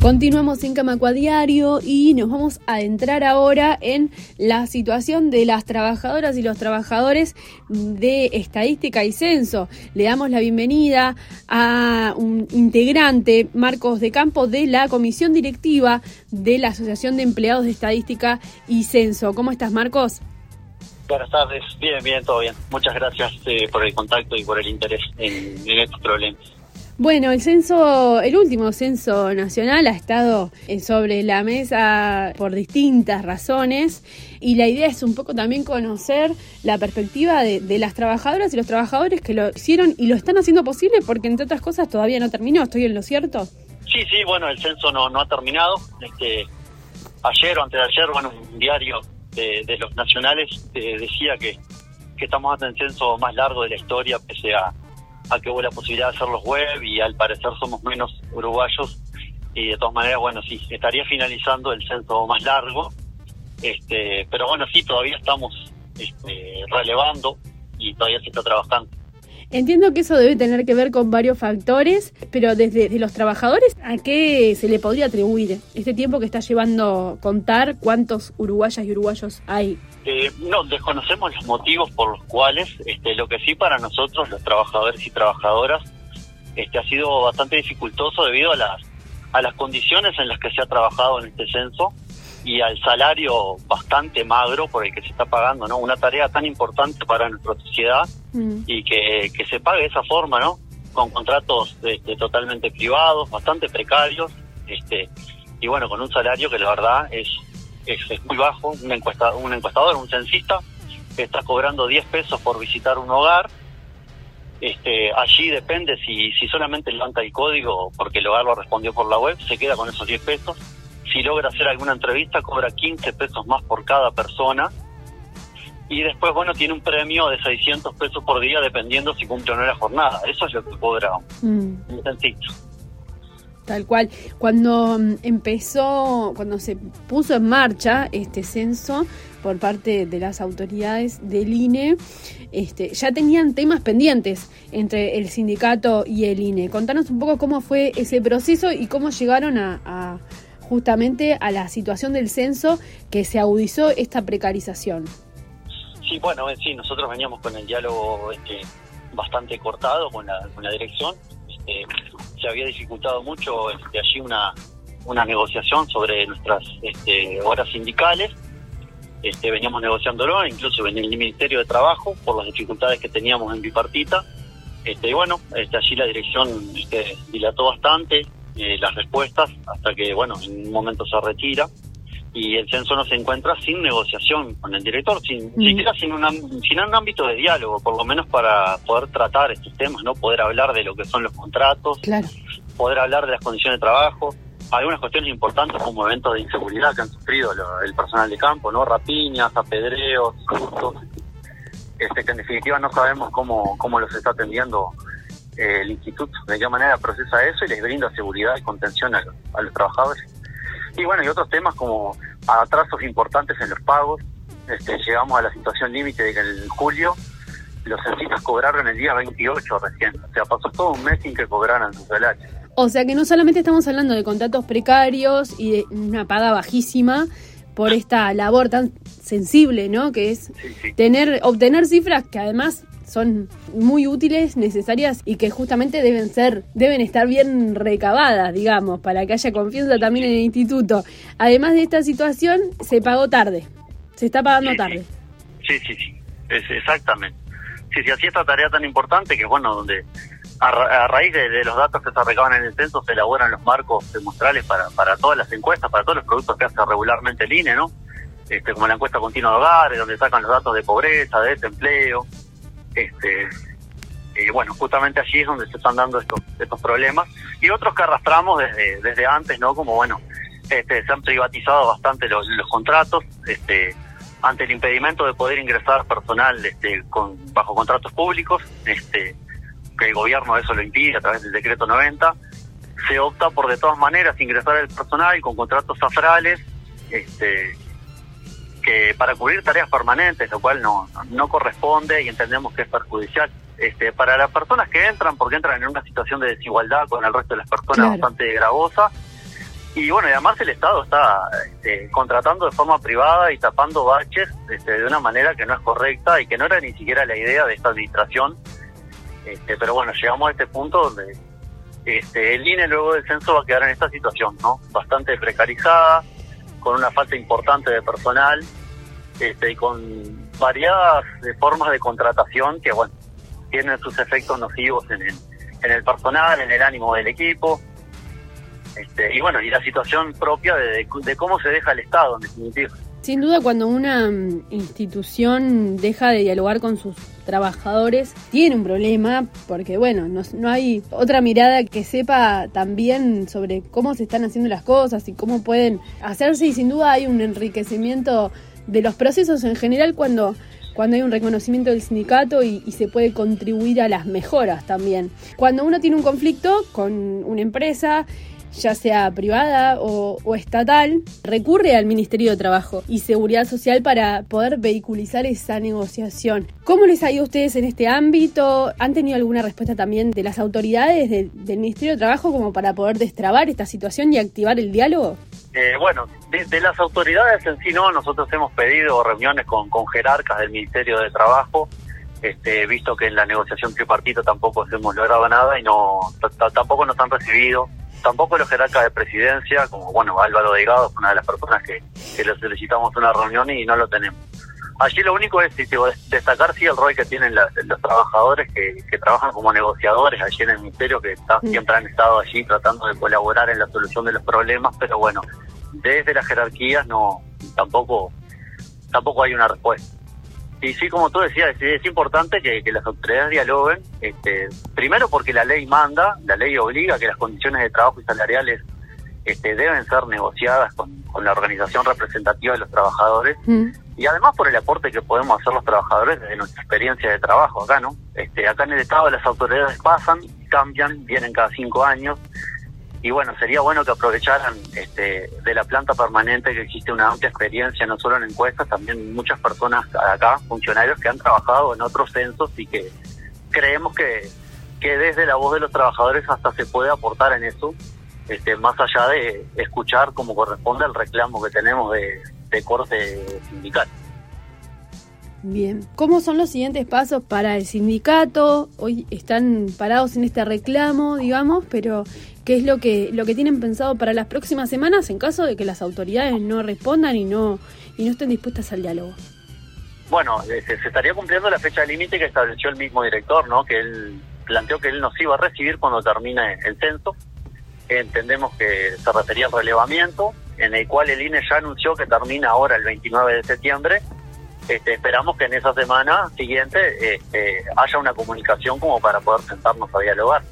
Continuamos en Camacua Diario y nos vamos a entrar ahora en la situación de las trabajadoras y los trabajadores de estadística y censo. Le damos la bienvenida a un integrante, Marcos de Campo, de la comisión directiva de la Asociación de Empleados de Estadística y Censo. ¿Cómo estás, Marcos? Buenas tardes, bien, bien, todo bien. Muchas gracias eh, por el contacto y por el interés en estos problemas. Bueno, el censo, el último censo nacional ha estado eh, sobre la mesa por distintas razones y la idea es un poco también conocer la perspectiva de, las trabajadoras y los trabajadores que lo hicieron y lo están haciendo posible porque entre otras cosas todavía no terminó, ¿estoy en lo cierto? Sí, sí, bueno, el censo no, ha terminado. Este, ayer o antes de ayer, bueno, un diario de, los nacionales eh, decía que, que estamos ante el censo más largo de la historia pese a a que hubo la posibilidad de hacerlos web y al parecer somos menos uruguayos y de todas maneras, bueno, sí, estaría finalizando el censo más largo, este, pero bueno, sí, todavía estamos este, relevando y todavía se está trabajando. Entiendo que eso debe tener que ver con varios factores, pero desde los trabajadores, ¿a qué se le podría atribuir este tiempo que está llevando contar cuántos uruguayas y uruguayos hay? Eh, no, desconocemos los motivos por los cuales, este, lo que sí para nosotros, los trabajadores y trabajadoras, este, ha sido bastante dificultoso debido a las, a las condiciones en las que se ha trabajado en este censo y al salario bastante magro por el que se está pagando, ¿no? Una tarea tan importante para nuestra sociedad mm. y que, que se pague de esa forma, ¿no? Con contratos este, totalmente privados, bastante precarios, este y bueno, con un salario que la verdad es, es, muy bajo. Un, encuesta, un encuestador, un censista, está cobrando 10 pesos por visitar un hogar. Este, allí depende si, si solamente levanta el código porque el hogar lo respondió por la web, se queda con esos 10 pesos si logra hacer alguna entrevista, cobra 15 pesos más por cada persona. Y después, bueno, tiene un premio de 600 pesos por día dependiendo si cumple o no la jornada. Eso es lo que cobra mm. un sencillo. Tal cual. Cuando mm, empezó, cuando se puso en marcha este censo por parte de las autoridades del INE, este, ya tenían temas pendientes entre el sindicato y el INE. Contanos un poco cómo fue ese proceso y cómo llegaron a justamente a la situación del censo que se agudizó esta precarización. Sí, bueno, sí, nosotros veníamos con el diálogo este, bastante cortado con la, con la dirección. Este, se había dificultado mucho este, allí una, una negociación sobre nuestras este, horas sindicales. Este, veníamos negociándolo, incluso en el Ministerio de Trabajo, por las dificultades que teníamos en bipartita. Este, y bueno, este, allí la dirección este, dilató bastante, eh, las respuestas hasta que, bueno, en un momento se retira y el censo no se encuentra sin negociación con el director, sin mm. siquiera sin, sin un ámbito de diálogo, por lo menos para poder tratar estos temas, no poder hablar de lo que son los contratos, poder hablar de las condiciones de trabajo, algunas cuestiones importantes como eventos de inseguridad que han sufrido el personal de campo, no rapiñas, apedreos, este, que en definitiva no sabemos cómo, cómo los está atendiendo el instituto de qué manera procesa eso y les brinda seguridad y contención a, los trabajadores. Y bueno, y otros temas como atrasos importantes en los pagos. Este, llegamos a la situación límite de que en julio los censistas cobraron el día 28 recién. O sea, pasó todo un mes sin que cobraran su salario. O sea que no solamente estamos hablando de contratos precarios y de una paga bajísima por esta labor tan sensible, ¿no? Que es tener obtener cifras que además son muy útiles, necesarias y que justamente deben ser, deben estar bien recabadas, digamos, para que haya confianza también en el instituto. Además de esta situación, se pagó tarde, se está pagando tarde. Sí, sí, sí, es exactamente. Sí, sí, así esta tarea tan importante que, bueno, donde a, raíz de, los datos que se recaban en el censo se elaboran los marcos demostrales para, para todas las encuestas, para todos los productos que hace regularmente el INE, ¿no? Este, como la encuesta continua de hogares, donde sacan los datos de pobreza, de desempleo, este, y bueno, justamente allí es donde se están dando estos, estos problemas y otros que arrastramos desde, desde antes, ¿no? Como bueno, este, se han privatizado bastante los, los contratos, este, ante el impedimento de poder ingresar personal este, con, bajo contratos públicos, este, que el gobierno eso lo impide a través del decreto 90, se opta por de todas maneras ingresar el personal con contratos afrales, este, para cubrir tareas permanentes, lo cual no, no corresponde y entendemos que es perjudicial. Este, para las personas que entran, porque entran en una situación de desigualdad con el resto de las personas bastante gravosa, y bueno, y además el Estado está este, contratando de forma privada y tapando baches este, de una manera que no es correcta y que no era ni siquiera la idea de esta administración. Este, pero bueno, llegamos a este punto donde este, el INE luego del censo va a quedar en esta situación, ¿no? Bastante precarizada, con una falta importante de personal este, con variadas formas de contratación que, bueno, tienen sus efectos nocivos en el, en el personal, en el ánimo del equipo este, y bueno, y la situación propia de, cómo se deja el Estado, en definitiva. Sin duda, cuando una mm, institución deja de dialogar con sus trabajadores, tiene un problema, porque bueno, no, no, hay otra mirada que sepa también sobre cómo se están haciendo las cosas y cómo pueden hacerse, y sin duda hay un enriquecimiento de los procesos en general cuando cuando hay un reconocimiento del sindicato y, se puede contribuir a las mejoras también. Cuando uno tiene un conflicto con una empresa ya sea privada o, estatal, recurre al Ministerio de Trabajo y Seguridad Social para poder vehiculizar esa negociación. ¿Cómo les ha ido a ustedes en este ámbito? ¿Han tenido alguna respuesta también de las autoridades del Ministerio de Trabajo como para poder destrabar esta situación y activar el diálogo? Eh, bueno, de, las autoridades en sí no, nosotros hemos pedido reuniones con, con jerarcas del Ministerio de Trabajo, este, visto que en la negociación tripartita tampoco hemos logrado nada y no tampoco nos han recibido. Tampoco los jerarcas de presidencia, como bueno, Álvaro Delgado es una de las personas que, que le solicitamos una reunión y no lo tenemos. Allí lo único es destacar sí el rol que tienen los trabajadores que, que, trabajan como negociadores allí en el ministerio, que siempre han estado allí tratando de colaborar en la solución de los problemas, pero bueno, desde las jerarquías no tampoco tampoco hay una respuesta. Y sí, como tú decías, es, importante que, las autoridades dialoguen, este, primero porque la ley manda, la ley obliga que las condiciones de trabajo y salariales este, deben ser negociadas con, la organización representativa de los trabajadores mm. Y además por el aporte que podemos hacer los trabajadores desde nuestra experiencia de trabajo acá, ¿no? Este, acá en el Estado las autoridades pasan, cambian, vienen cada cinco años y bueno, sería bueno que aprovecharan este, de la planta permanente que existe una amplia experiencia, no solo en encuestas, también muchas personas acá, funcionarios que han trabajado en otros censos y que creemos que, que desde la voz de los trabajadores hasta se puede aportar en eso, este, más allá de escuchar como corresponde el reclamo que tenemos de, de corte sindical. Bien, ¿cómo son los siguientes pasos para el sindicato? Hoy están parados en este reclamo, digamos, pero ¿qué es lo que lo que tienen pensado para las próximas semanas en caso de que las autoridades no respondan y no y no estén dispuestas al diálogo? Bueno, eh, se, estaría cumpliendo la fecha límite que estableció el mismo director, ¿no? Que él planteó que él nos iba a recibir cuando termine el censo. Entendemos que se refería al relevamiento, en el cual el INE ya anunció que termina ahora el 29 de septiembre este, esperamos que en esa semana siguiente este, haya una comunicación como para poder sentarnos a dialogar.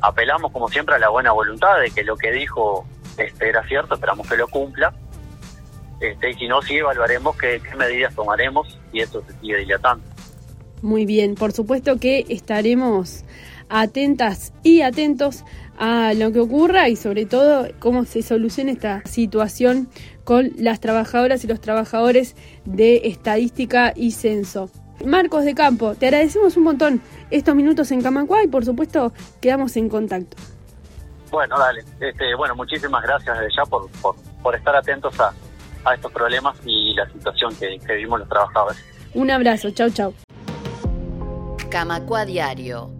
Apelamos como siempre a la buena voluntad de que lo que dijo este, era cierto, esperamos que lo cumpla. Este, y si no, sí evaluaremos qué, qué medidas tomaremos y esto se sigue dilatando. Muy bien, por supuesto que estaremos atentas y atentos a lo que ocurra y sobre todo cómo se solucione esta situación con las trabajadoras y los trabajadores de estadística y censo. Marcos de Campo, te agradecemos un montón estos minutos en Camacuá y por supuesto quedamos en contacto. Bueno, dale. Este, bueno, muchísimas gracias desde ya por, por, estar atentos a, a, estos problemas y la situación que, que vivimos los trabajadores. Un abrazo, chau chau. Camacua Diario